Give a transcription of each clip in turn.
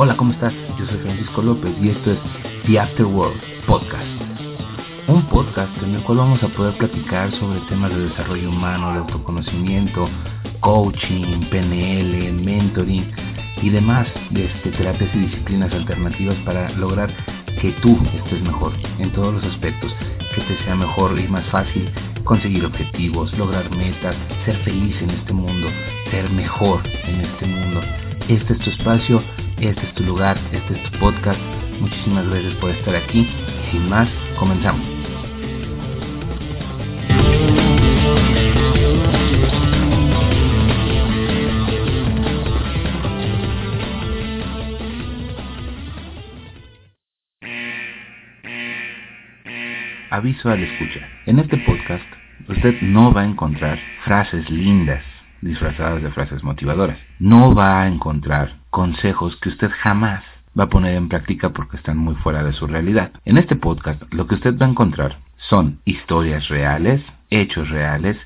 Hola, ¿cómo estás? Yo soy Francisco López y esto es The Afterworld Podcast. Un podcast en el cual vamos a poder platicar sobre temas de desarrollo humano, de autoconocimiento, coaching, PNL, mentoring y demás de este, terapias y disciplinas alternativas para lograr que tú estés mejor en todos los aspectos, que te sea mejor y más fácil conseguir objetivos, lograr metas, ser feliz en este mundo, ser mejor en este mundo. Este es tu espacio, este es tu lugar, este es tu podcast. Muchísimas gracias por estar aquí. Sin más, comenzamos. Aviso al escucha. En este podcast usted no va a encontrar frases lindas disfrazadas de frases motivadoras. No va a encontrar consejos que usted jamás va a poner en práctica porque están muy fuera de su realidad. En este podcast lo que usted va a encontrar son historias reales, hechos reales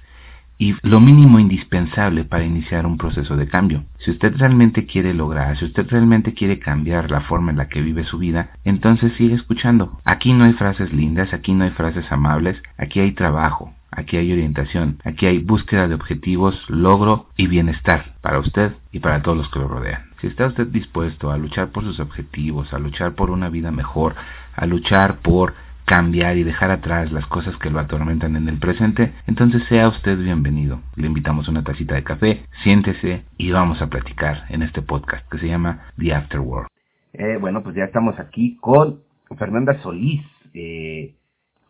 y lo mínimo indispensable para iniciar un proceso de cambio. Si usted realmente quiere lograr, si usted realmente quiere cambiar la forma en la que vive su vida, entonces sigue escuchando. Aquí no hay frases lindas, aquí no hay frases amables, aquí hay trabajo, aquí hay orientación, aquí hay búsqueda de objetivos, logro y bienestar para usted y para todos los que lo rodean. Si está usted dispuesto a luchar por sus objetivos, a luchar por una vida mejor, a luchar por cambiar y dejar atrás las cosas que lo atormentan en el presente, entonces sea usted bienvenido. Le invitamos una tacita de café, siéntese y vamos a platicar en este podcast que se llama The Afterworld. Eh, bueno, pues ya estamos aquí con Fernanda Solís, eh,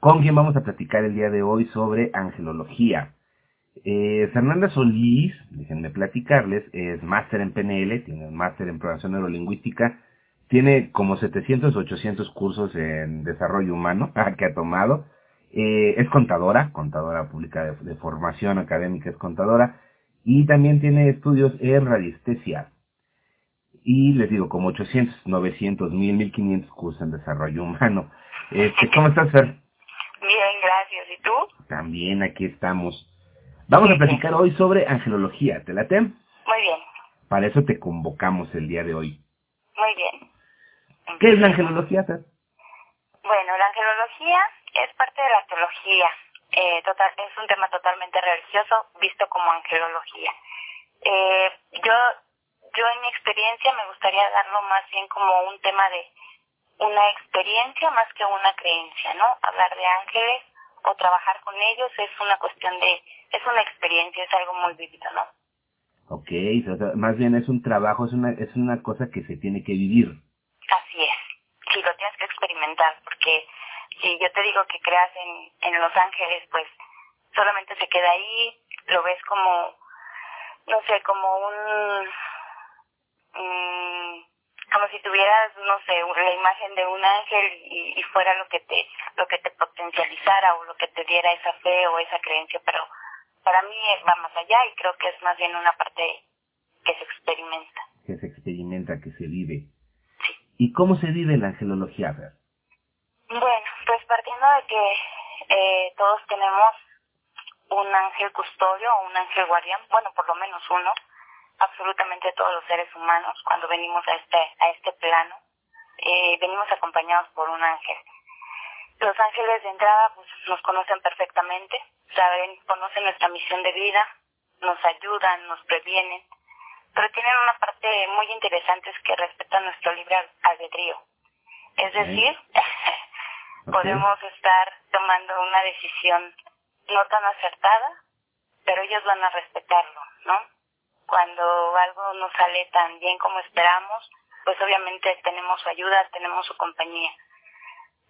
con quien vamos a platicar el día de hoy sobre angelología. Eh, Fernanda Solís, déjenme platicarles, es máster en PNL, tiene un máster en programación neurolingüística, tiene como 700 800 cursos en desarrollo humano que ha tomado. Eh, es contadora, contadora pública de, formación académica, es contadora. Y también tiene estudios en radiestesia. Y les digo, como 800, 900, 1000, 1500 cursos en desarrollo humano. Este, ¿Cómo estás, Fer? Bien, gracias. ¿Y tú? También aquí estamos. Vamos a platicar hoy sobre angelología. ¿Te late? Muy bien. Para eso te convocamos el día de hoy. Muy bien. ¿Qué es la angelología, Fer? Bueno, la angelología es parte de la teología. Eh, total, es un tema totalmente religioso visto como angelología. Eh, yo, yo en mi experiencia me gustaría darlo más bien como un tema de una experiencia más que una creencia, ¿no? Hablar de ángeles o trabajar con ellos es una cuestión de, es una experiencia, es algo muy vivido, ¿no? Ok, más bien es un trabajo, es una, es una cosa que se tiene que vivir. Así es, sí, lo tienes que experimentar, porque si yo te digo que creas en, en Los Ángeles, pues solamente se queda ahí, lo ves como, no sé, como un, como si tuvieras, no sé, la imagen de un ángel y, y, fuera lo que te, lo que te potencializara o lo que te diera esa fe o esa creencia, pero para mí va más allá y creo que es más bien una parte que se experimenta. Que se experimenta, que se vive. ¿Y cómo se vive la angelología? Ver? Bueno, pues partiendo de que eh, todos tenemos un ángel custodio o un ángel guardián, bueno, por lo menos uno, absolutamente todos los seres humanos cuando venimos a este, a este plano, eh, venimos acompañados por un ángel. Los ángeles de entrada pues, nos conocen perfectamente, saben, conocen nuestra misión de vida, nos ayudan, nos previenen, pero tienen una parte muy interesante es que respetan nuestro libre albedrío. Es decir, podemos estar tomando una decisión no tan acertada, pero ellos van a respetarlo, ¿no? Cuando algo no sale tan bien como esperamos, pues obviamente tenemos su ayuda, tenemos su compañía.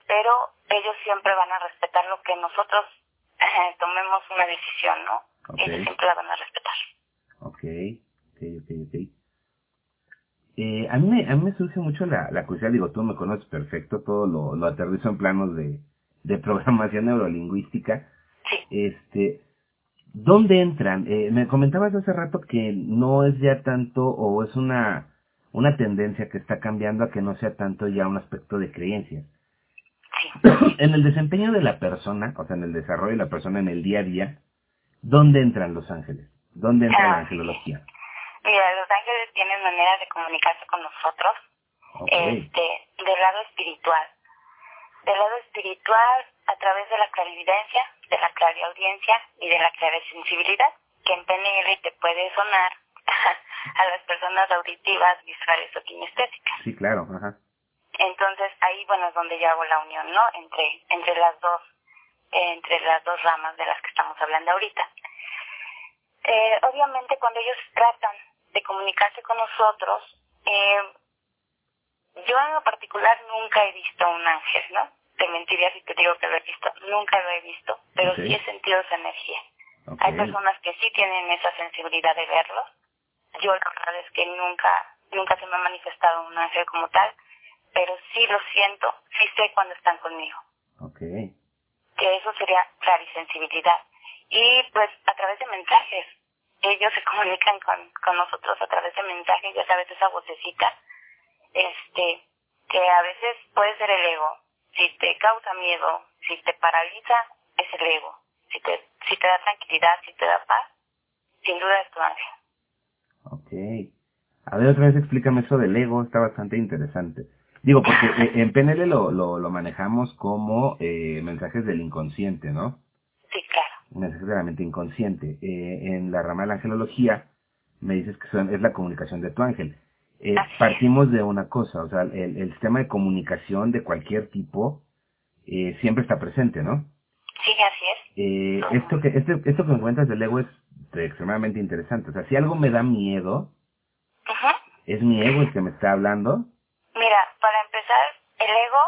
Pero ellos siempre van a respetar lo que nosotros tomemos una decisión, ¿no? Ellos siempre la van a respetar. Okay. Eh, a, mí me, a mí me surge mucho la, la curiosidad, digo, tú me conoces perfecto, todo lo, lo aterrizo en planos de, de programación neurolingüística. Este, ¿Dónde entran? Eh, me comentabas hace rato que no es ya tanto, o es una, una tendencia que está cambiando a que no sea tanto ya un aspecto de creencias. en el desempeño de la persona, o sea, en el desarrollo de la persona en el día a día, ¿dónde entran los ángeles? ¿Dónde entra la ah, angelología? Mira, los ángeles tienen maneras de comunicarse con nosotros este, del lado espiritual. Del lado espiritual, a través de la clarividencia, de la clariaudiencia y de la sensibilidad, que en PNL te puede sonar a las personas auditivas, visuales o kinestésicas. Sí, claro, ajá. Entonces ahí, bueno, es donde yo hago la unión, ¿no? Entre, entre las dos, entre las dos ramas de las que estamos hablando ahorita. Eh, obviamente cuando ellos tratan de comunicarse con nosotros, eh, yo en lo particular nunca he visto un ángel, ¿no? Te mentiría si te digo que lo he visto, nunca lo he visto, pero sí he sentido esa energía. Hay personas que sí tienen esa sensibilidad de verlo. Yo la verdad es que nunca, nunca se me ha manifestado un ángel como tal, pero sí lo siento, sí sé cuando están conmigo. Okay. Que eso sería clarisensibilidad. Y pues a través de mensajes, ellos se comunican con, con nosotros a través de mensajes, ya sabes, esa vocecita, este, que a veces puede ser el ego. Si te causa miedo, si te paraliza, es el ego. Si te, si te da tranquilidad, si te da paz, sin duda es tu ángel. Ok. A ver, otra vez explícame eso del ego, está bastante interesante. Digo, porque eh, en PNL lo, lo, lo manejamos como eh, mensajes del inconsciente, ¿no? Sí, claro. Mensajes de la mente inconsciente. Eh, en la rama de la angelología me dices que son, es la comunicación de tu ángel. Eh, partimos de una cosa, o sea, el, el, sistema de comunicación de cualquier tipo eh, siempre está presente, ¿no? Sí, así es. Eh, esto, que, este, esto que me cuentas del ego es extremadamente interesante. O sea, si algo me da miedo, ¿es mi ego el que me está hablando? Mira, para empezar, el ego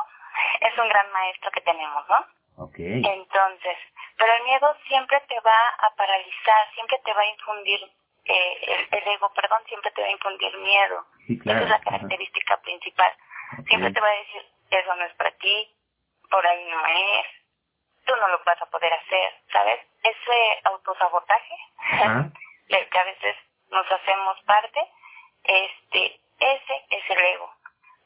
es un gran maestro que tenemos, ¿no? Ok. Entonces, pero el miedo siempre te va a paralizar, siempre te va a infundir, eh, el, ego, perdón, siempre te va a infundir miedo. Sí, claro. Esa es la característica principal. Siempre te va a decir, eso no es para ti, por ahí no es, tú no lo vas a poder hacer, ¿sabes? Ese autosabotaje del que a veces nos hacemos parte, este, ese es el ego.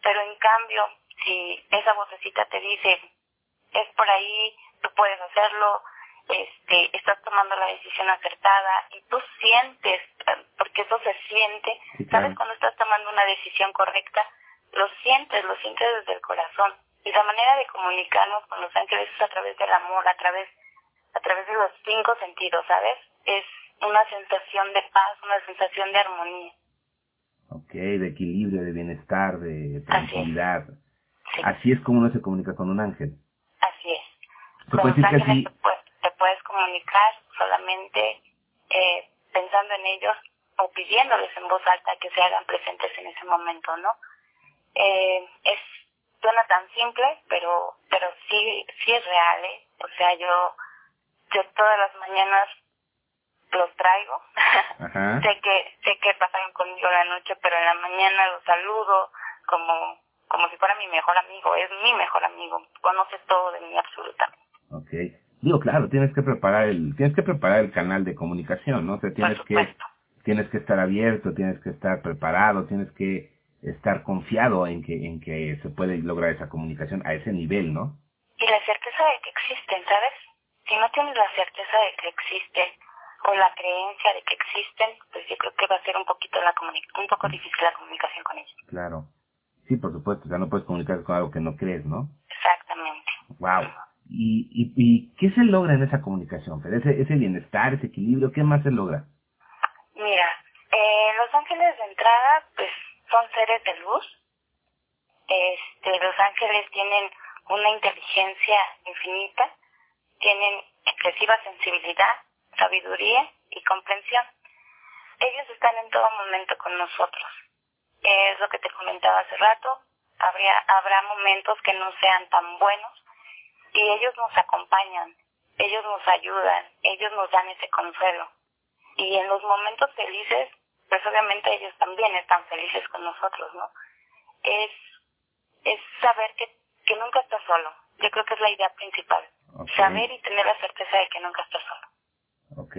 Pero en cambio, si esa vocecita te dice, es por ahí, tú puedes hacerlo, este, estás tomando la decisión acertada y tú sientes, porque eso se siente, ¿sabes? Cuando estás tomando una decisión correcta, lo sientes, lo sientes desde el corazón. Y la manera de comunicarnos con los ángeles es a través del amor, a través, a través de los cinco sentidos, ¿sabes? Es una sensación de paz, una sensación de armonía. Ok, de equilibrio, de bienestar, de tranquilidad. Así es, como uno se comunica con un ángel. Así es. con los ángeles te, puedes, comunicar solamente eh, pensando en ellos o pidiéndoles en voz alta que se hagan presentes en ese momento, ¿no? Eh, es suena tan simple, pero pero sí sí es real, ¿eh? O sea, yo yo todas las mañanas los traigo. sé que sé que pasan conmigo la noche, pero en la mañana los saludo como como si fuera mi mejor amigo, es mi mejor amigo, conoce todo de mí absolutamente. Okay. Digo, claro, tienes que preparar el tienes que preparar el canal de comunicación, ¿no? O sea, tienes que tienes que estar abierto, tienes que estar preparado, tienes que estar confiado en que en que se puede lograr esa comunicación a ese nivel, ¿no? Y la certeza de que existen, ¿sabes? Si no tienes la certeza de que existen o la creencia de que existen, pues yo creo que va a ser un poquito la un poco difícil la comunicación con ellos. Claro. Sí, por supuesto, o sea, no puedes comunicar con algo que no crees, ¿no? Exactamente. Wow. ¿Y, y, y qué se logra en esa comunicación, Ese, ese bienestar, ese equilibrio, ¿qué más se logra? Mira, eh, Los Ángeles de entrada, pues son seres de luz. Este, los ángeles tienen una inteligencia infinita, tienen excesiva sensibilidad, sabiduría y comprensión. Ellos están en todo momento con nosotros. Es lo que te comentaba hace rato. Habría, habrá momentos que no sean tan buenos y ellos nos acompañan, ellos nos ayudan, ellos nos dan ese consuelo. Y en los momentos felices pues obviamente ellos también están felices con nosotros, ¿no? Es, es saber que, que nunca estás solo. Yo creo que es la idea principal. Saber y tener la certeza de que nunca estás solo. Ok.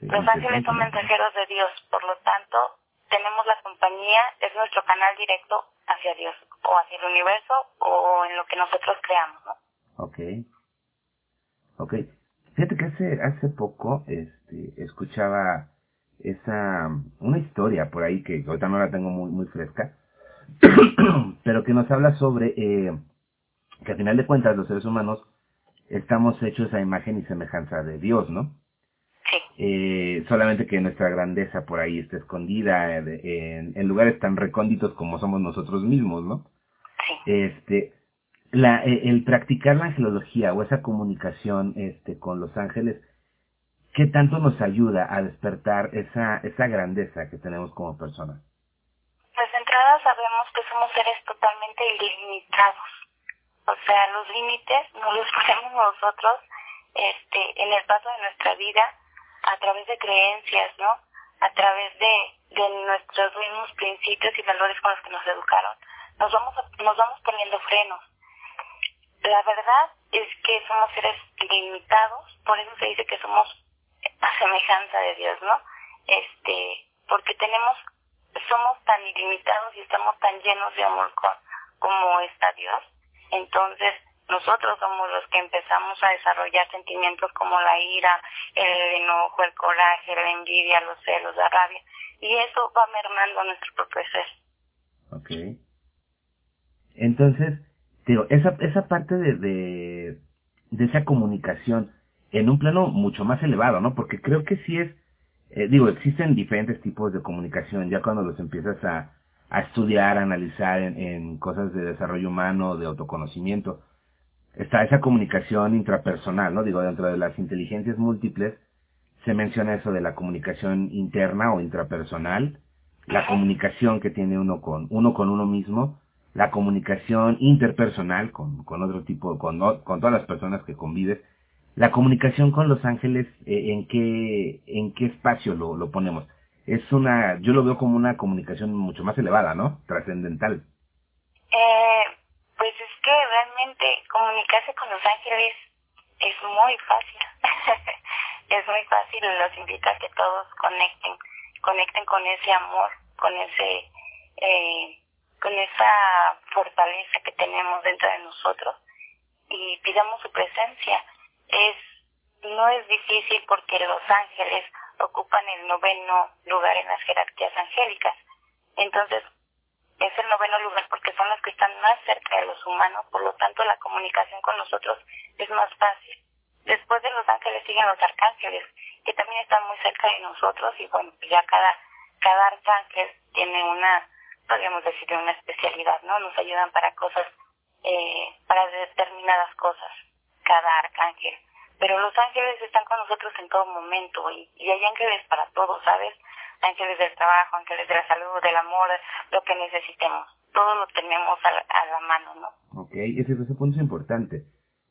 Los ángeles son mensajeros de Dios, por lo tanto, tenemos la compañía, es nuestro canal directo hacia Dios, o hacia el universo, o en lo que nosotros creamos, ¿no? Ok. Ok. Fíjate que hace, hace poco este, escuchaba esa una historia por ahí que ahorita no la tengo muy muy fresca pero que nos habla sobre eh, que al final de cuentas los seres humanos estamos hechos a imagen y semejanza de Dios, ¿no? Sí. Eh, solamente que nuestra grandeza por ahí está escondida en, en, lugares tan recónditos como somos nosotros mismos, ¿no? Sí. Este, eh, el practicar la angelología o esa comunicación este, con los ángeles, ¿qué tanto nos ayuda a despertar esa, esa grandeza que tenemos como personas? Pues de entrada sabemos que somos seres totalmente ilimitados. O sea, los límites no los ponemos nosotros este, en el paso de nuestra vida a través de creencias, ¿no? A través de, de nuestros mismos principios y valores con los que nos educaron. Nos vamos, nos vamos poniendo frenos la verdad es que somos seres limitados, por eso se dice que somos a semejanza de Dios, ¿no? Este, porque tenemos, somos tan ilimitados y estamos tan llenos de amor como está Dios. Entonces, nosotros somos los que empezamos a desarrollar sentimientos como la ira, el enojo, el coraje, la envidia, los celos, la rabia. Y eso va mermando nuestro propio ser. Ok. Entonces, digo, esa, esa parte de, de, de, esa comunicación en un plano mucho más elevado, ¿no? Porque creo que sí es, eh, digo, existen diferentes tipos de comunicación, ya cuando los empiezas a, a estudiar, a analizar en, en cosas de desarrollo humano, de autoconocimiento, está esa comunicación intrapersonal, ¿no? Digo, dentro de las inteligencias múltiples se menciona eso de la comunicación interna o intrapersonal, la comunicación que tiene uno con uno con uno mismo la comunicación interpersonal con, con otro tipo, con, con todas las personas que convives, la comunicación con los ángeles, eh, ¿en qué, en qué espacio lo, lo ponemos? Es una, yo lo veo como una comunicación mucho más elevada, ¿no? Trascendental. Eh, pues es que realmente comunicarse con los ángeles es muy fácil. es muy fácil, los invito a que todos conecten, conecten con ese amor, con ese eh, con esa fortaleza que tenemos dentro de nosotros y pidamos su presencia. Es, no es difícil porque los ángeles ocupan el noveno lugar en las jerarquías angélicas. Entonces, es el noveno lugar porque son los que están más cerca de los humanos, por lo tanto la comunicación con nosotros es más fácil. Después de los ángeles siguen los arcángeles, que también están muy cerca de nosotros y bueno, ya cada, cada arcángel tiene una podríamos decir, de una especialidad, ¿no? Nos ayudan para cosas, eh, para determinadas cosas, cada arcángel. Pero los ángeles están con nosotros en todo momento y, y hay ángeles para todo, ¿sabes? Ángeles del trabajo, ángeles de la salud, del amor, lo que necesitemos. Todo lo tenemos a la, a la mano, ¿no? Ok, ese, ese punto es importante.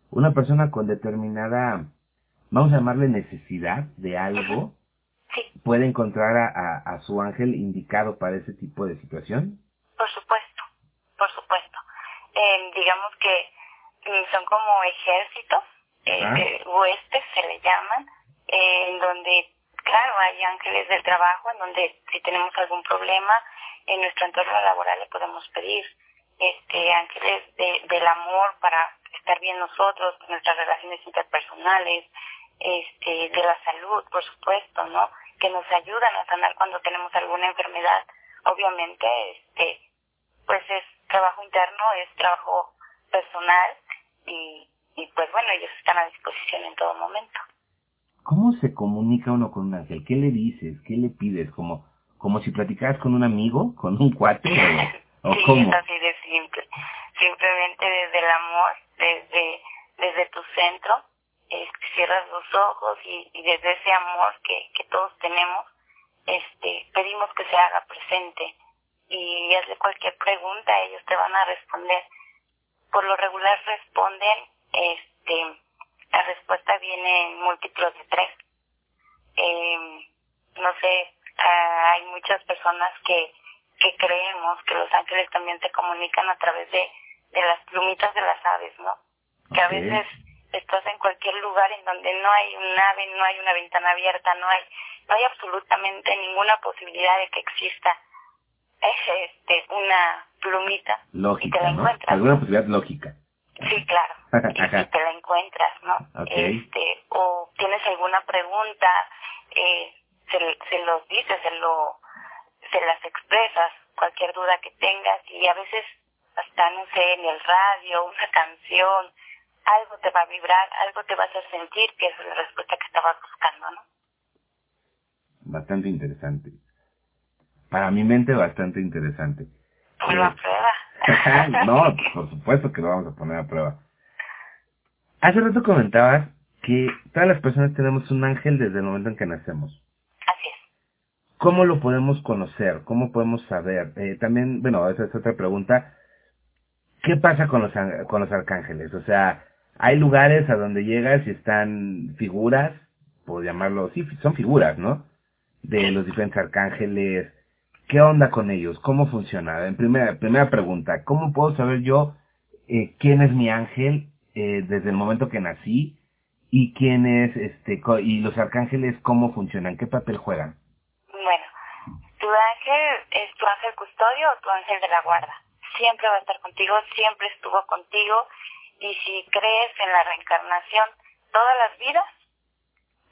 Una persona con determinada, vamos a llamarle necesidad de algo, ¿Puede encontrar a, a, su ángel indicado para ese tipo de situación? Por supuesto, por supuesto. Eh, digamos que mm, son como ejércitos, eh, huestes se le llaman, eh, en donde, claro, hay ángeles del trabajo, en donde si tenemos algún problema en nuestro entorno laboral le podemos pedir este ángeles de, del amor para estar bien nosotros, nuestras relaciones interpersonales, este, de la salud, por supuesto, ¿no? Que nos ayudan a sanar cuando tenemos alguna enfermedad. Obviamente, este, pues es trabajo interno, es trabajo personal y, y pues bueno, ellos están a disposición en todo momento. ¿Cómo se comunica uno con un ángel? ¿Qué le dices? ¿Qué le pides? ¿Como, como si platicaras con un amigo? ¿Con un cuate? ¿O, sí, cómo? es así de simple. Simplemente desde el amor, desde, desde tu centro, cierras los ojos y, y, desde ese amor que, que todos tenemos, este, pedimos que se haga presente y hazle cualquier pregunta, ellos te van a responder. Por lo regular responden, este, la respuesta viene en múltiplos de tres. Eh, no sé, ah, hay muchas personas que, que creemos que los ángeles también te comunican a través de, de las plumitas de las aves, ¿no? Que a veces estás en cualquier lugar en donde no hay un ave, no hay una ventana abierta, no hay, no hay absolutamente ninguna posibilidad de que exista este, una plumita lógica, y te la encuentras. Alguna posibilidad lógica. Sí, claro. y si te la encuentras, ¿no? Este, o tienes alguna pregunta, eh, se, se los dices, se lo, se las expresas cualquier duda que tengas y a veces hasta, no sé, en el radio, una canción, algo te va a vibrar, algo te vas a sentir que es la respuesta que estabas buscando, ¿no? Bastante interesante. Para mi mente bastante interesante. Ponlo a Eh, prueba. no, por supuesto que lo vamos a poner a prueba. Hace rato comentabas que todas las personas tenemos un ángel desde el momento en que nacemos. Así es. ¿Cómo lo podemos conocer? ¿Cómo podemos saber? Eh, también, bueno, esa es otra pregunta. ¿Qué pasa con los, con los arcángeles? O sea, hay lugares a donde llegas y están figuras, por llamarlo, sí, son figuras, ¿no? De los diferentes arcángeles. ¿Qué onda con ellos? ¿Cómo funciona? En primera, primera pregunta, ¿cómo puedo saber yo eh, quién es mi ángel eh, desde el momento que nací? ¿Y quién es, este, y los arcángeles cómo funcionan? ¿Qué papel juegan? Bueno, tu ángel es tu ángel custodio o tu ángel de la guarda. Siempre va a estar contigo, siempre estuvo contigo y si crees en la reencarnación todas las vidas,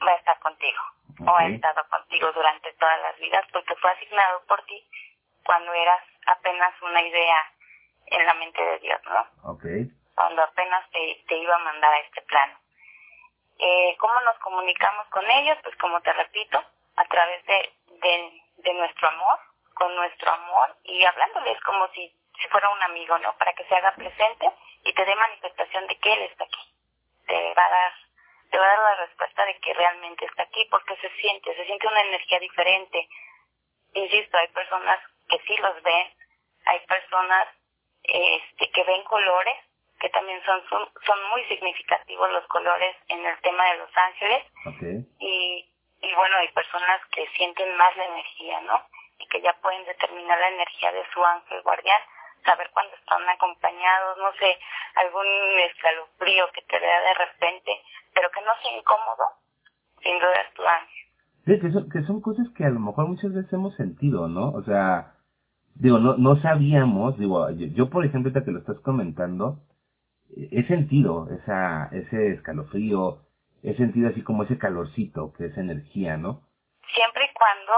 va a estar contigo o ha estado contigo durante todas las vidas porque fue asignado por ti cuando eras apenas una idea en la mente de Dios, ¿no? Ok. cuando apenas te, te iba a mandar a este plano. Eh, ¿Cómo nos comunicamos con ellos? Pues como te repito, a través de, de, de nuestro amor, con nuestro amor y hablándoles como si, si fuera un amigo, ¿no? Para que se haga presente y te dé manifestación de que Él está aquí. Te va a dar, te va a dar la respuesta de que realmente está aquí porque se siente, se siente una energía diferente. Insisto, hay personas que sí los ven, hay personas este, que ven colores, que también son, son, son muy significativos los colores en el tema de los ángeles y, y bueno, hay personas que sienten más la energía, ¿no? Y que ya pueden determinar la energía de su ángel guardián, saber cuándo están acompañados, no sé, algún escalofrío que te vea de repente, pero que no sea incómodo, sin duda es tu ángel. Sí, que son, que son cosas que a lo mejor muchas veces hemos sentido, ¿no? O sea, digo, no, no sabíamos, digo, yo, yo, por ejemplo, ahorita que lo estás comentando, eh, he sentido esa, ese escalofrío, he sentido así como ese calorcito, que es energía, ¿no? Siempre y cuando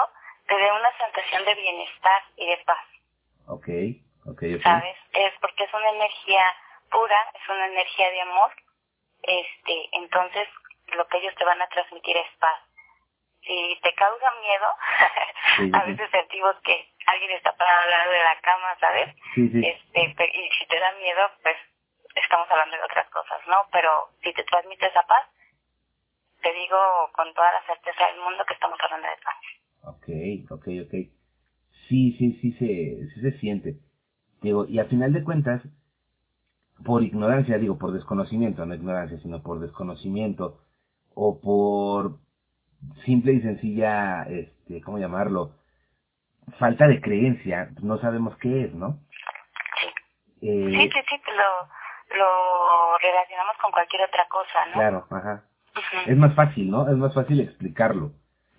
te dé una sensación de bienestar y de paz. Ok, ¿sabes? Es porque es una energía pura, es una energía de amor, este, entonces lo que ellos te van a transmitir es paz. Si te causa miedo, Sí, a sí. veces sentimos que alguien está parado al lado de la cama, ¿sabes? Sí, sí. Este, y si te da miedo, pues estamos hablando de otras cosas, ¿no? Pero si te transmite esa paz, te digo con toda la certeza del mundo que estamos hablando de paz. Ok, ok, ok. Sí, sí, sí se, sí se siente. Digo, y a final de cuentas, por ignorancia, digo, por desconocimiento, no ignorancia, sino por desconocimiento, o por simple y sencilla, este, ¿cómo llamarlo? Falta de creencia, no sabemos qué es, ¿no? Sí. Eh, Sí, sí, sí, lo, lo relacionamos con cualquier otra cosa, ¿no? Claro, ajá. Es más fácil, ¿no? Es más fácil explicarlo.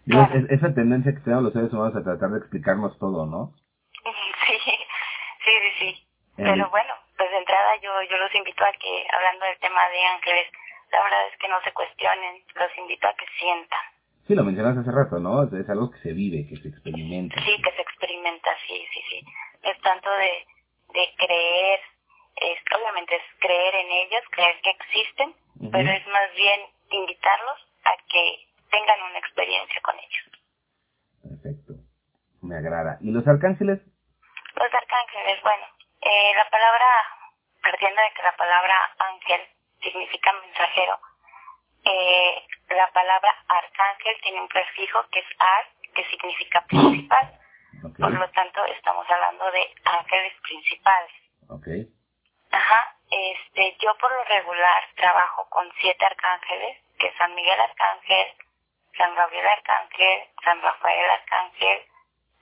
Es- esa tendencia que tenemos los seres humanos a tratar de explicarnos todo, ¿no? Sí, sí, sí, sí. Eh, Pero bueno, pues de entrada yo, yo los invito a que, hablando del tema de ángeles, la verdad es que no se cuestionen, los invito a que sientan. Sí, lo mencionaste hace rato, ¿no? Es algo que se vive, que se experimenta. Sí, que se experimenta, sí, sí, sí. Es tanto de, de creer, es, obviamente es creer en ellos, creer que existen, pero es más bien invitarlos a que tengan una experiencia con ellos. Perfecto. Me agrada. ¿Y los arcángeles? Los arcángeles, bueno, eh, la palabra, partiendo de que la palabra ángel significa mensajero, eh, la palabra arcángel tiene un prefijo que es ar, que significa principal. Por lo tanto, estamos hablando de ángeles principales. Ajá, este, yo por lo regular trabajo con siete arcángeles, que es San Miguel Arcángel, San Gabriel Arcángel, San Rafael Arcángel,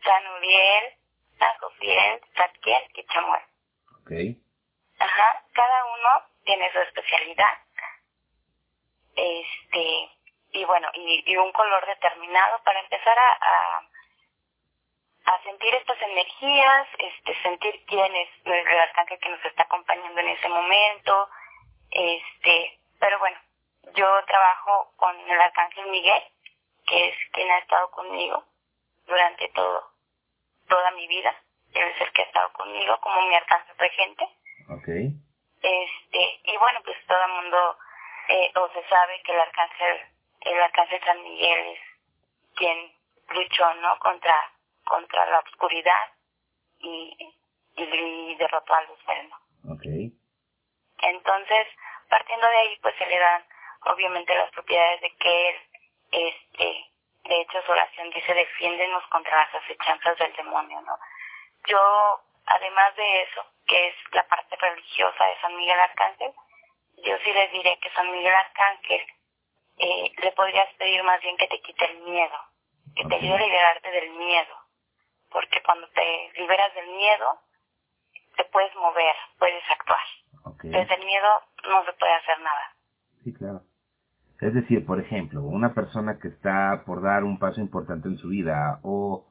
San Uriel, San Jofiel, Zadkiel y Chamuel. Ok, Ajá, cada uno tiene su especialidad. Este, y bueno, y, un color determinado para empezar a, a sentir estas energías, este, sentir quién es el arcángel que nos está acompañando en ese momento, este, pero bueno, yo trabajo con el arcángel Miguel, que es quien ha estado conmigo durante todo, toda mi vida, él es el que ha estado conmigo como mi alcance regente. Okay. Este, y bueno, pues todo el mundo, eh, o se sabe que el arcángel, el arcángel San Miguel es quien luchó, ¿no? Contra, contra la oscuridad y, y, derrotó a Lucifer, ¿no? Okay. Entonces, partiendo de ahí, pues se le dan, obviamente, las propiedades de que él, este, de hecho, su oración dice, defiéndenos contra las acechanzas del demonio, ¿no? Yo, además de eso, que es la parte religiosa de San Miguel Arcángel, yo sí les diré que San Miguel Arcángel eh, le podrías pedir más bien que te quite el miedo, que te ayude a liberarte del miedo, porque cuando te liberas del miedo, te puedes mover, puedes actuar. Desde el miedo no se puede hacer nada. Sí, claro. Es decir, por ejemplo, una persona que está por dar un paso importante en su vida o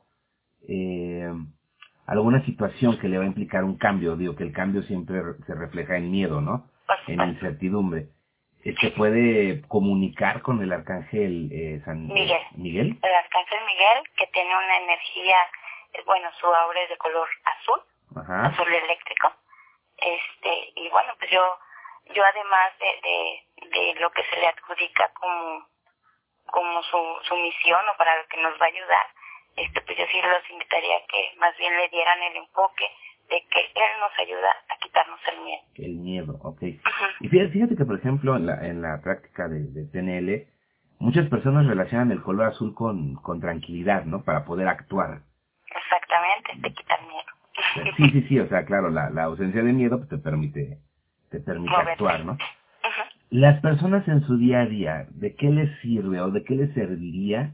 eh, alguna situación que le va a implicar un cambio, digo que el cambio siempre se refleja en miedo, ¿no? En incertidumbre. ¿Se puede comunicar con el arcángel eh, San Miguel. Miguel? El arcángel Miguel, que tiene una energía, eh, bueno, su aura es de color azul, azul eléctrico. Este, y bueno, pues yo, yo además de, de, lo que se le adjudica como, como su, su misión o para lo que nos va a ayudar, este, pues yo sí los invitaría a que más bien le dieran el enfoque de que Él nos ayuda a quitarnos el miedo. El miedo, ok. Y fíjate, que, por ejemplo, en la, en la práctica de, de PNL, muchas personas relacionan el color azul con, con tranquilidad, ¿no? Para poder actuar. Exactamente, te quita el miedo. Sí, sí, sí, o sea, claro, la, la ausencia de miedo pues, te permite, te permite actuar, ¿no? Las personas en su día a día, ¿de qué les sirve o de qué les serviría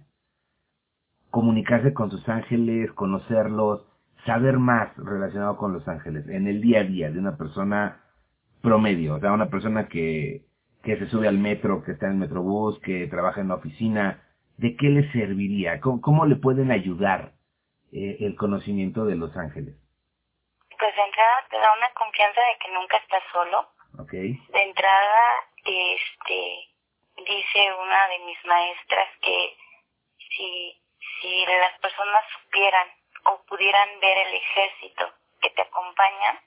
comunicarse con sus ángeles, conocerlos, saber más relacionado con los ángeles en el día a día de una persona promedio, o sea, una persona que, que se sube al metro, que está en el metrobús, que trabaja en la oficina, ¿de qué le serviría? ¿Cómo, le pueden ayudar eh, el conocimiento de los ángeles? Pues de entrada te da una confianza de que nunca estás solo. Okay. De entrada, este, dice una de mis maestras que si si las personas supieran o pudieran ver el ejército que te acompaña,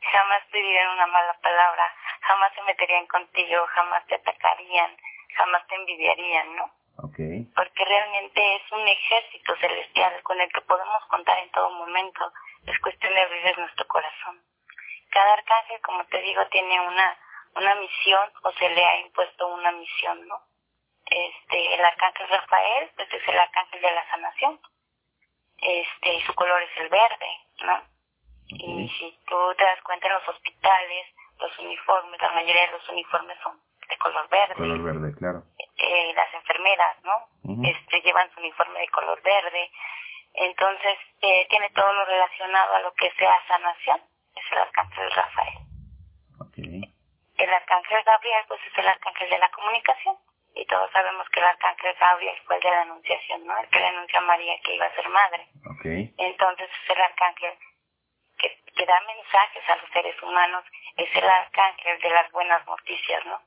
jamás te dirían una mala palabra, jamás se meterían contigo, jamás te atacarían, jamás te envidiarían, ¿no? Okay. Porque realmente es un ejército celestial con el que podemos contar en todo momento. Es cuestión de abrir nuestro corazón. Cada arcángel, como te digo, tiene una, una misión o se le ha impuesto una misión, ¿no? Este, el arcángel Rafael, pues es el arcángel de la sanación. Este, su color es el verde, ¿no? Y si tú te das cuenta en los hospitales, los uniformes, la mayoría de los uniformes son de color verde. Color verde, claro. Eh, las enfermeras, ¿no? Este, llevan su uniforme de color verde. Entonces, eh, tiene todo lo relacionado a lo que sea sanación. Es el arcángel Rafael. Okay. El arcángel Gabriel, pues es el arcángel de la comunicación y todos sabemos que el arcángel Gabriel fue el de la anunciación, ¿no? El que le anunció a María que iba a ser madre. Okay. Entonces es el arcángel que, que da mensajes a los seres humanos, es el arcángel de las buenas noticias, ¿no?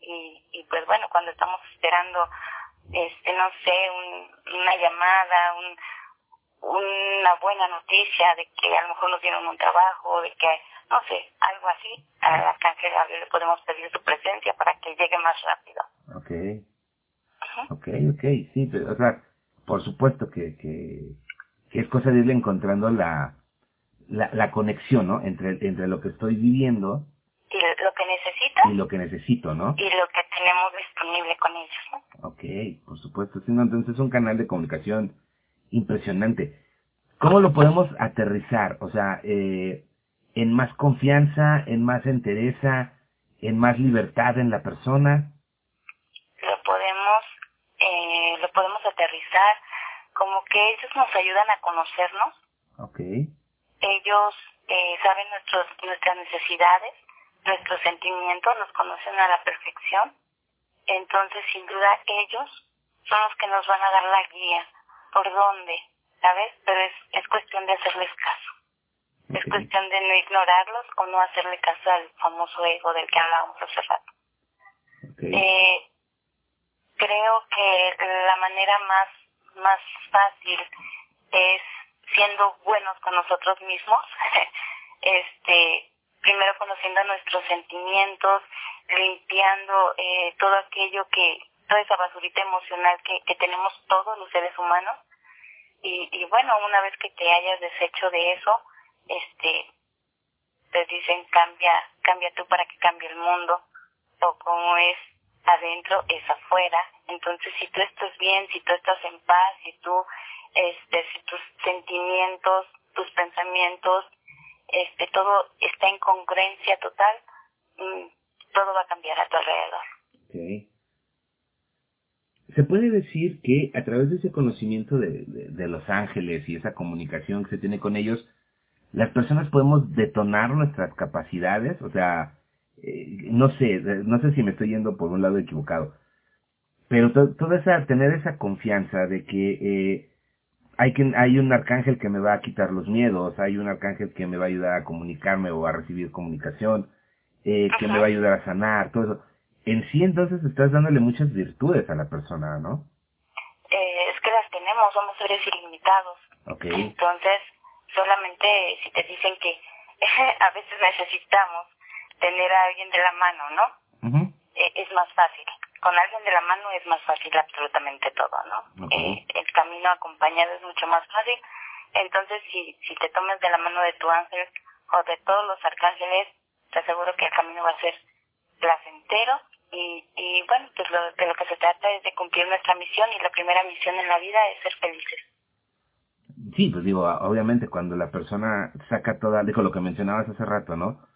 Y, y pues bueno, cuando estamos esperando, este, no sé, un, una llamada, un, una buena noticia de que a lo mejor nos dieron un trabajo, de que, no sé, algo así, al arcángel Gabriel le podemos pedir su presencia para que llegue más rápido. Ok. Ok, ok, sí, o sea, por supuesto que, que, es cosa de irle encontrando la, la, la conexión, ¿no? Entre, entre lo que estoy viviendo. Y lo que necesito. Y lo que necesito, ¿no? Y lo que tenemos disponible con ellos, ¿no? Ok, por supuesto, sí, entonces es un canal de comunicación impresionante. ¿Cómo lo podemos aterrizar? O sea, eh, en más confianza, en más entereza, en más libertad en la persona lo podemos aterrizar como que ellos nos ayudan a conocernos. Okay. Ellos eh, saben nuestros, nuestras necesidades, nuestros sentimientos, los conocen a la perfección. Entonces, sin duda, ellos son los que nos van a dar la guía. ¿Por dónde? ¿Sabes? Pero es, es cuestión de hacerles caso. Es cuestión de no ignorarlos o no hacerle caso al famoso ego del que hablábamos hace rato. Eh, creo que la manera más, más fácil es siendo buenos con nosotros mismos, este, primero conociendo nuestros sentimientos, limpiando eh, todo aquello que, toda esa basurita emocional que, que tenemos todos los seres humanos. Y, y bueno, una vez que te hayas deshecho de eso, este, te dicen cambia, cambia tú para que cambie el mundo, o como es adentro es afuera. Entonces, si tú estás bien, si tú estás en paz, si tú, este, si tus sentimientos, tus pensamientos, este, todo está en congruencia total, mm, todo va a cambiar a tu alrededor. Se puede decir que a través de ese conocimiento de, de, los ángeles y esa comunicación que se tiene con ellos, las personas podemos detonar nuestras capacidades, o sea, eh, no sé, no sé si me estoy yendo por un lado equivocado, pero toda esa, tener esa confianza de que eh, hay, que, hay un arcángel que me va a quitar los miedos, hay un arcángel que me va a ayudar a comunicarme o a recibir comunicación, eh, que me va a ayudar a sanar, todo eso. En sí entonces estás dándole muchas virtudes a la persona, ¿no? Eh, es que las tenemos, somos seres ilimitados. Okay. Entonces, solamente si te dicen que a veces necesitamos tener a alguien de la mano, ¿no? Eh, es más fácil. Con alguien de la mano es más fácil absolutamente todo, ¿no? Eh, el camino acompañado es mucho más fácil. Entonces, si, si te tomas de la mano de tu ángel o de todos los arcángeles, te aseguro que el camino va a ser placentero y, y bueno, pues lo, de lo que se trata es de cumplir nuestra misión y la primera misión en la vida es ser felices. Sí, pues digo, obviamente cuando la persona saca toda, dijo lo que mencionabas hace rato, ¿no?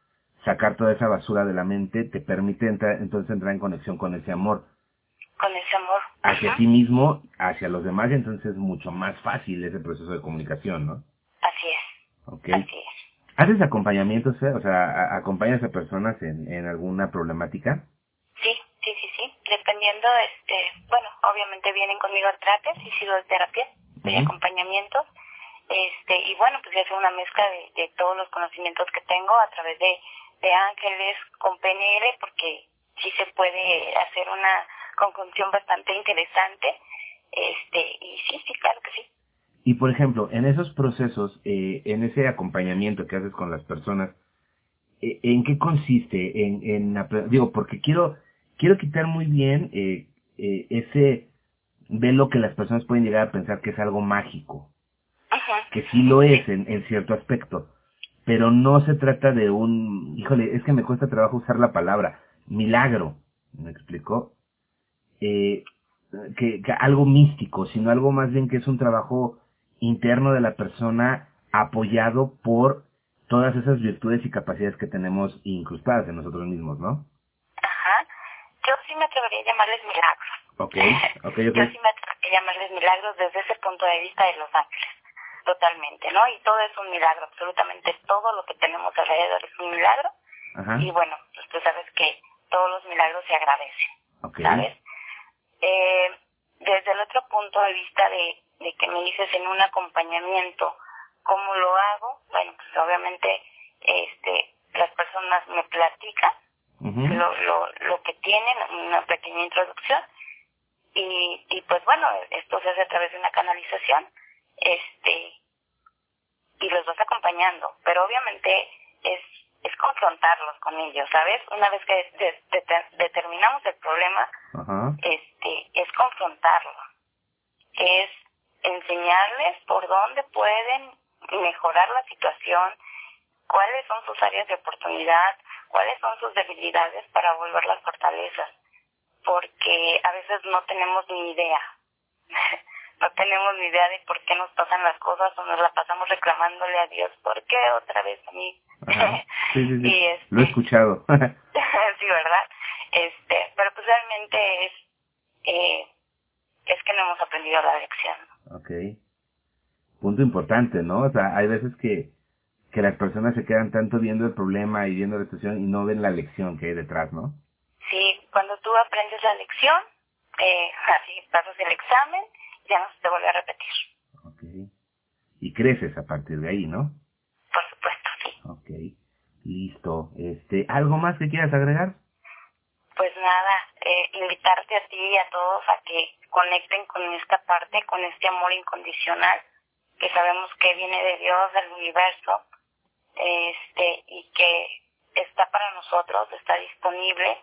Sacar toda esa basura de la mente te permite entrar, entonces entrar en conexión con ese amor. Con ese amor. Hacia ti mismo, hacia los demás, y entonces es mucho más fácil ese proceso de comunicación, ¿no? Así es. Así es. ¿Haces acompañamientos, o sea, acompañas a personas en, en alguna problemática? Sí, sí, sí, sí. Dependiendo, este, bueno, obviamente vienen conmigo a trates y sigo de terapia, de acompañamientos. Este, y bueno, pues es una mezcla de, de todos los conocimientos que tengo a través de de ángeles con PNL porque sí se puede hacer una conjunción bastante interesante este y sí sí claro que sí. Y por ejemplo en esos procesos eh, en ese acompañamiento que haces con las personas eh, en qué consiste en, en digo porque quiero quiero quitar muy bien eh, eh, ese velo que las personas pueden llegar a pensar que es algo mágico que sí lo es en, en cierto aspecto pero no se trata de un, híjole, es que me cuesta trabajo usar la palabra, milagro, ¿me explicó? Eh, que, que, algo místico, sino algo más bien que es un trabajo interno de la persona apoyado por todas esas virtudes y capacidades que tenemos incrustadas en nosotros mismos, ¿no? Ajá. Yo sí me atrevería a llamarles milagros. Ok, ok, ok. Yo sí me atrevería a llamarles milagros desde ese punto de vista de los ángeles totalmente, ¿no? Y todo es un milagro, absolutamente todo lo que tenemos alrededor es un milagro. Y bueno, pues tú sabes que todos los milagros se agradecen, ¿sabes? Eh, desde el otro punto de vista de, de que me dices en un acompañamiento, ¿cómo lo hago? Bueno, pues obviamente este, las personas me platican lo, lo, lo que tienen, una pequeña introducción, y, y pues bueno, esto se hace a través de una canalización este y los vas acompañando, pero obviamente es es confrontarlos con ellos, ¿sabes? Una vez que determinamos el problema, este es confrontarlo, es enseñarles por dónde pueden mejorar la situación, cuáles son sus áreas de oportunidad, cuáles son sus debilidades para volver las fortalezas, porque a veces no tenemos ni idea. no tenemos ni idea de por qué nos pasan las cosas o nos la pasamos reclamándole a Dios, ¿por qué otra vez a mí? Sí, sí, sí. Este, Lo he escuchado. sí, ¿verdad? Este, pero pues realmente es, eh, es que no hemos aprendido la lección. Ok. Punto importante, ¿no? O sea, hay veces que, que las personas se quedan tanto viendo el problema y viendo la situación y no ven la lección que hay detrás, ¿no? Sí, cuando tú aprendes la lección, eh, así pasas el examen ya no se te vuelve a repetir. Ok. Y creces a partir de ahí, ¿no? Por supuesto, sí. Ok. Listo. Este, ¿Algo más que quieras agregar? Pues nada, eh, invitarte a ti y a todos a que conecten con esta parte, con este amor incondicional que sabemos que viene de Dios, del universo, este, y que está para nosotros, está disponible,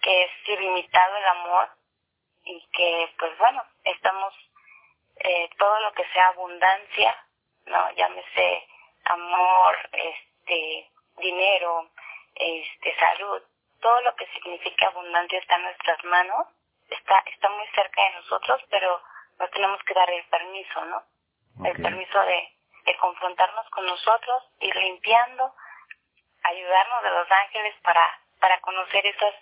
que es ilimitado el amor y que, pues bueno, estamos, eh, todo lo que sea abundancia, no, llámese amor, este, dinero, este, salud, todo lo que significa abundancia está en nuestras manos, está, está muy cerca de nosotros, pero nos tenemos que dar el permiso, ¿no? El permiso de, de confrontarnos con nosotros, ir limpiando, ayudarnos de los ángeles para, para conocer esas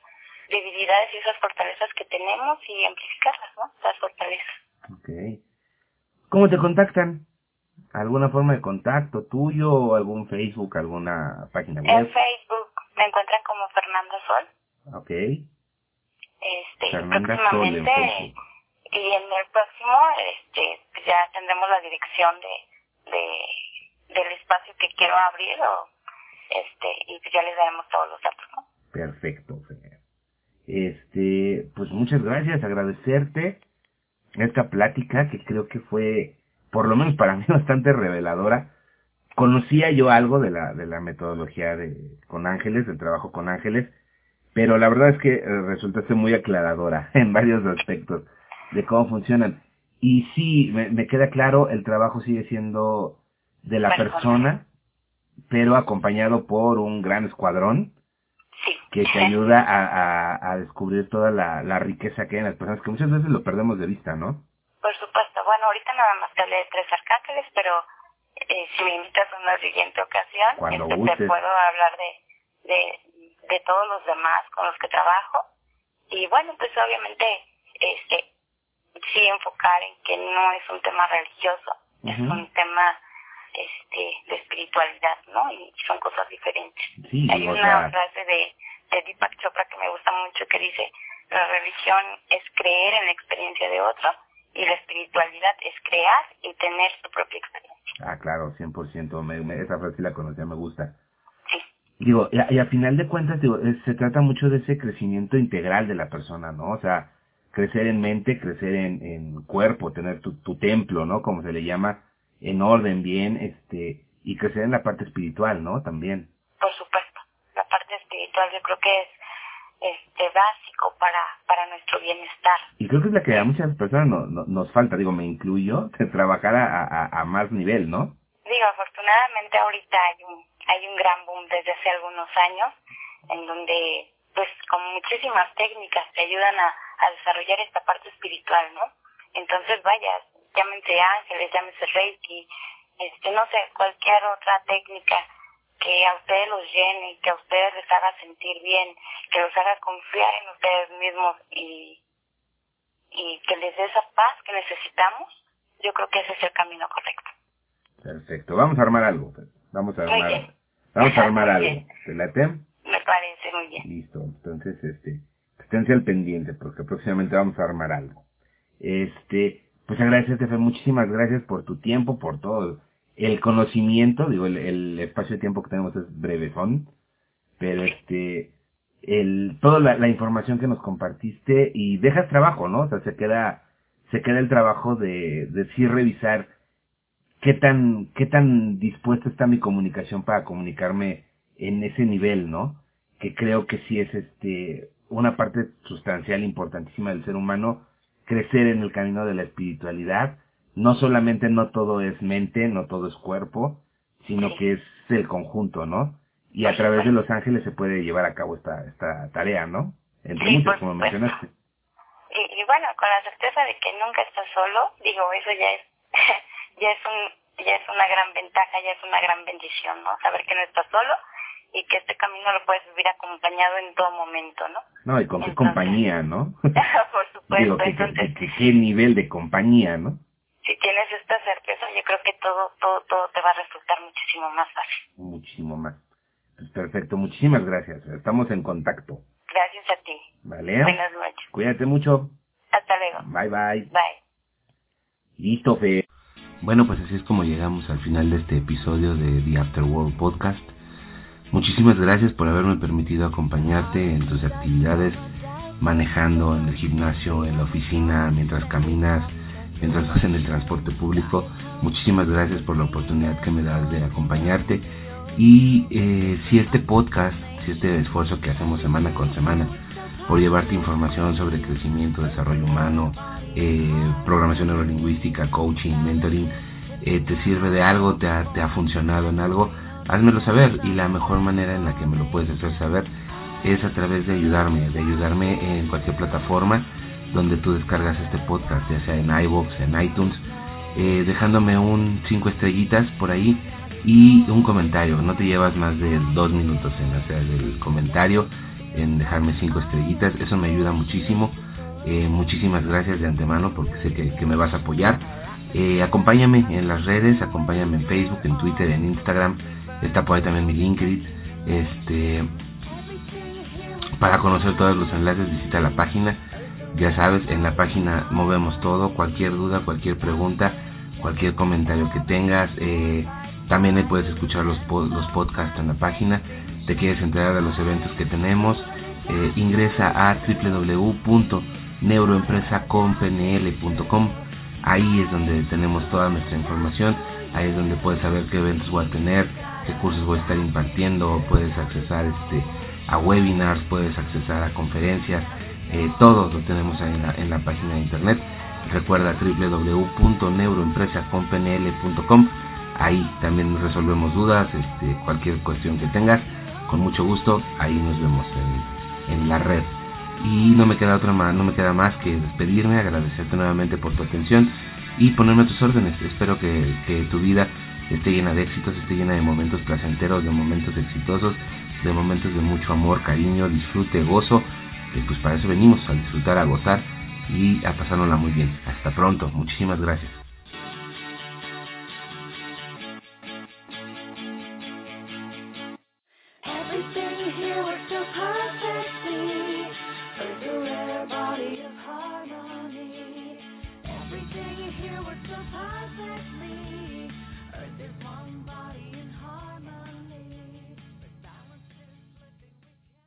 debilidades y esas fortalezas que tenemos y amplificarlas, ¿no? Esas fortalezas. ¿Cómo te contactan? ¿Alguna forma de contacto tuyo o algún Facebook, alguna página web? En Facebook me encuentran como Fernanda Sol. Ok. Este, próximamente, y en el próximo, este, ya tendremos la dirección de, de, del espacio que quiero abrir o, este, y ya les daremos todos los datos, ¿no? Perfecto, Este, pues muchas gracias, agradecerte esta plática que creo que fue, por lo menos para mí, bastante reveladora. Conocía yo algo de la, de la metodología de, con ángeles, del trabajo con ángeles, pero la verdad es que eh, resultaste muy aclaradora en varios aspectos de cómo funcionan. Y sí, me, me queda claro, el trabajo sigue siendo de la persona, pero acompañado por un gran escuadrón que te ayuda a, a, descubrir toda la, la, riqueza que hay en las personas, que muchas veces lo perdemos de vista, ¿no? Por supuesto. Bueno, ahorita nada más te hablé de tres arcángeles, pero eh, si me invitas a una siguiente ocasión, Cuando este, te puedo hablar de, de, de todos los demás con los que trabajo. Y bueno, pues obviamente, este, sí enfocar en que no es un tema religioso, es un tema este, de espiritualidad, ¿no? Y son cosas diferentes. Hay una frase de, de Deepak Chopra que me gusta mucho que dice, la religión es creer en la experiencia de otro y la espiritualidad es crear y tener su propia experiencia. Ah, claro, 100%. Me, me, esa frase la conocía, me gusta. Sí. Digo, y a, y a final de cuentas, digo, se trata mucho de ese crecimiento integral de la persona, ¿no? O sea, crecer en mente, crecer en, en cuerpo, tener tu, tu templo, ¿no? Como se le llama, en orden, bien, este, y crecer en la parte espiritual, ¿no? También. Por supuesto, la parte espiritual yo creo que es este básico para para nuestro bienestar. Y creo que es la que a muchas personas no, nos falta, digo, me incluyo, de trabajar a, a, a más nivel, ¿no? Digo, afortunadamente ahorita hay un, hay un gran boom desde hace algunos años, en donde, pues, con muchísimas técnicas te ayudan a, a desarrollar esta parte espiritual, ¿no? Entonces, vaya, llámense ángeles, llámense reiki, este, no sé, cualquier otra técnica que a ustedes los llene, que a ustedes les haga sentir bien, que los haga confiar en ustedes mismos y, y que les dé esa paz que necesitamos, yo creo que ese es el camino correcto. Perfecto, vamos a armar algo, pues. vamos a armar, vamos a armar algo, ¿te late? Me parece muy bien. Listo, entonces, este, esténse al pendiente porque próximamente vamos a armar algo. Este, pues agradecerte, Fe, muchísimas gracias por tu tiempo, por todo el conocimiento, digo, el, espacio de tiempo que tenemos es breve son, pero este, el, toda la, información que nos compartiste y dejas trabajo, ¿no? O sea, se queda, se queda el trabajo de, de sí revisar qué tan, qué tan dispuesta está mi comunicación para comunicarme en ese nivel, ¿no? Que creo que sí es este, una parte sustancial importantísima del ser humano, crecer en el camino de la espiritualidad. No solamente no todo es mente, no todo es cuerpo, sino que es el conjunto, ¿no? Y a través de los ángeles se puede llevar a cabo esta, esta tarea, ¿no? Entre muchas, como mencionaste. Y, y, bueno, con la certeza de que nunca estás solo, digo, eso ya es, ya es un, ya es una gran ventaja, ya es una gran bendición, ¿no? Saber que no estás solo y que este camino lo puedes vivir acompañado en todo momento, ¿no? No, y con qué compañía, ¿no? por supuesto. Digo, que, Entonces, qué nivel de compañía, ¿no? Si tienes esta certeza, yo creo que todo, todo, todo te va a resultar muchísimo más fácil. Muchísimo más. Pues perfecto, muchísimas gracias. Estamos en contacto. Gracias a ti. Vale. Buenas noches. Cuídate mucho. Hasta luego. Bye, bye. Bye. Listo, Fe. Bueno, pues así es como llegamos al final de este episodio de The Afterworld Podcast. Muchísimas gracias por haberme permitido acompañarte en tus actividades, manejando en el gimnasio, en la oficina, mientras caminas, mientras en el transporte público. Muchísimas gracias por la oportunidad que me das de acompañarte. Y eh, si este podcast, si este esfuerzo que hacemos semana con semana por llevarte información sobre crecimiento, desarrollo humano, eh, programación neurolingüística, coaching, mentoring, eh, te sirve de algo, te ha funcionado en algo, házmelo saber. Y la mejor manera en la que me lo puedes hacer saber es a través de ayudarme, de ayudarme en cualquier plataforma donde tú descargas este podcast, ya sea en iVoox, en iTunes, eh, dejándome un 5 estrellitas por ahí y un comentario. No te llevas más de dos minutos en hacer el comentario, en dejarme 5 estrellitas. Eso me ayuda muchísimo. Eh, muchísimas gracias de antemano porque sé que, me vas a apoyar. Eh, acompáñame en las redes, acompáñame en Facebook, en Twitter, en Instagram. Está por ahí también mi LinkedIn. Este, para conocer todos los enlaces visita la página ya sabes, en la página movemos todo, cualquier duda, cualquier pregunta, cualquier comentario que tengas. Eh, también puedes escuchar los, los podcasts en la página. Te quieres enterar de los eventos que tenemos. Eh, ingresa a www.neuroempresaconpnl.com. Ahí es donde tenemos toda nuestra información. Ahí es donde puedes saber qué eventos voy a tener, qué cursos voy a estar impartiendo. Puedes accesar este, a webinars, puedes accesar a conferencias eh, todo lo tenemos en la, en la página de internet. Recuerda www.neuroempresaconpnl.com. Ahí también resolvemos dudas, este, cualquier cuestión que tengas. Con mucho gusto, ahí nos vemos en, la red. Y no me queda otra más, no me queda más que despedirme, agradecerte nuevamente por tu atención y ponerme a tus órdenes. Espero que tu vida esté llena de éxitos, esté llena de momentos placenteros, de momentos exitosos, de momentos de mucho amor, cariño, disfrute, gozo pues para eso venimos, a disfrutar, a gozar y a pasárnosla muy bien. Hasta pronto, muchísimas gracias.